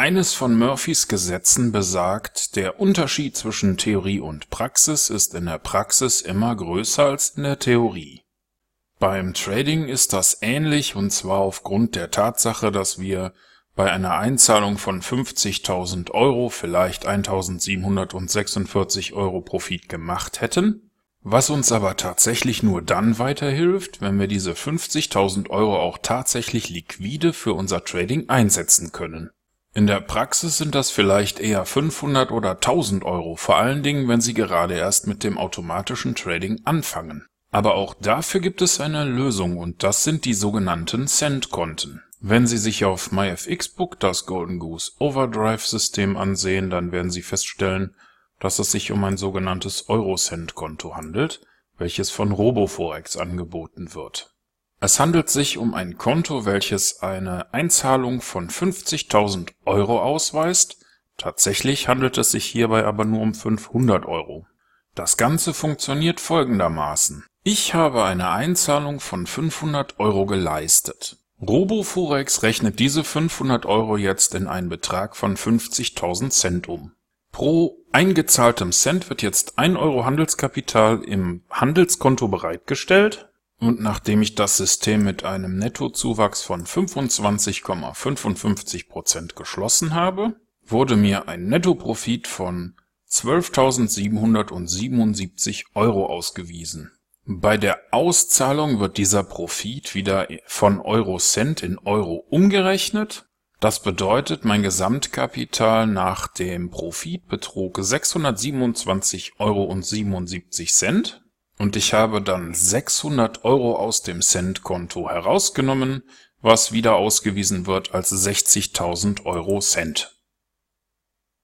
Eines von Murphys Gesetzen besagt, der Unterschied zwischen Theorie und Praxis ist in der Praxis immer größer als in der Theorie. Beim Trading ist das ähnlich und zwar aufgrund der Tatsache, dass wir bei einer Einzahlung von 50.000 Euro vielleicht 1.746 Euro Profit gemacht hätten, was uns aber tatsächlich nur dann weiterhilft, wenn wir diese 50.000 Euro auch tatsächlich liquide für unser Trading einsetzen können. In der Praxis sind das vielleicht eher 500 oder 1000 Euro, vor allen Dingen, wenn Sie gerade erst mit dem automatischen Trading anfangen. Aber auch dafür gibt es eine Lösung und das sind die sogenannten Cent-Konten. Wenn Sie sich auf MyFXBook das Golden Goose Overdrive System ansehen, dann werden Sie feststellen, dass es sich um ein sogenanntes Eurocent-Konto handelt, welches von RoboForex angeboten wird. Es handelt sich um ein Konto, welches eine Einzahlung von 50.000 Euro ausweist. Tatsächlich handelt es sich hierbei aber nur um 500 Euro. Das Ganze funktioniert folgendermaßen. Ich habe eine Einzahlung von 500 Euro geleistet. RoboForex rechnet diese 500 Euro jetzt in einen Betrag von 50.000 Cent um. Pro eingezahltem Cent wird jetzt 1 Euro Handelskapital im Handelskonto bereitgestellt und nachdem ich das System mit einem Nettozuwachs von 25,55% geschlossen habe, wurde mir ein Nettoprofit von 12.777 Euro ausgewiesen bei der Auszahlung wird dieser Profit wieder von Eurocent in Euro umgerechnet. Das bedeutet, mein Gesamtkapital nach dem Profit betrug 627,77 Euro und ich habe dann 600 Euro aus dem Cent-Konto herausgenommen, was wieder ausgewiesen wird als 60.000 Euro Cent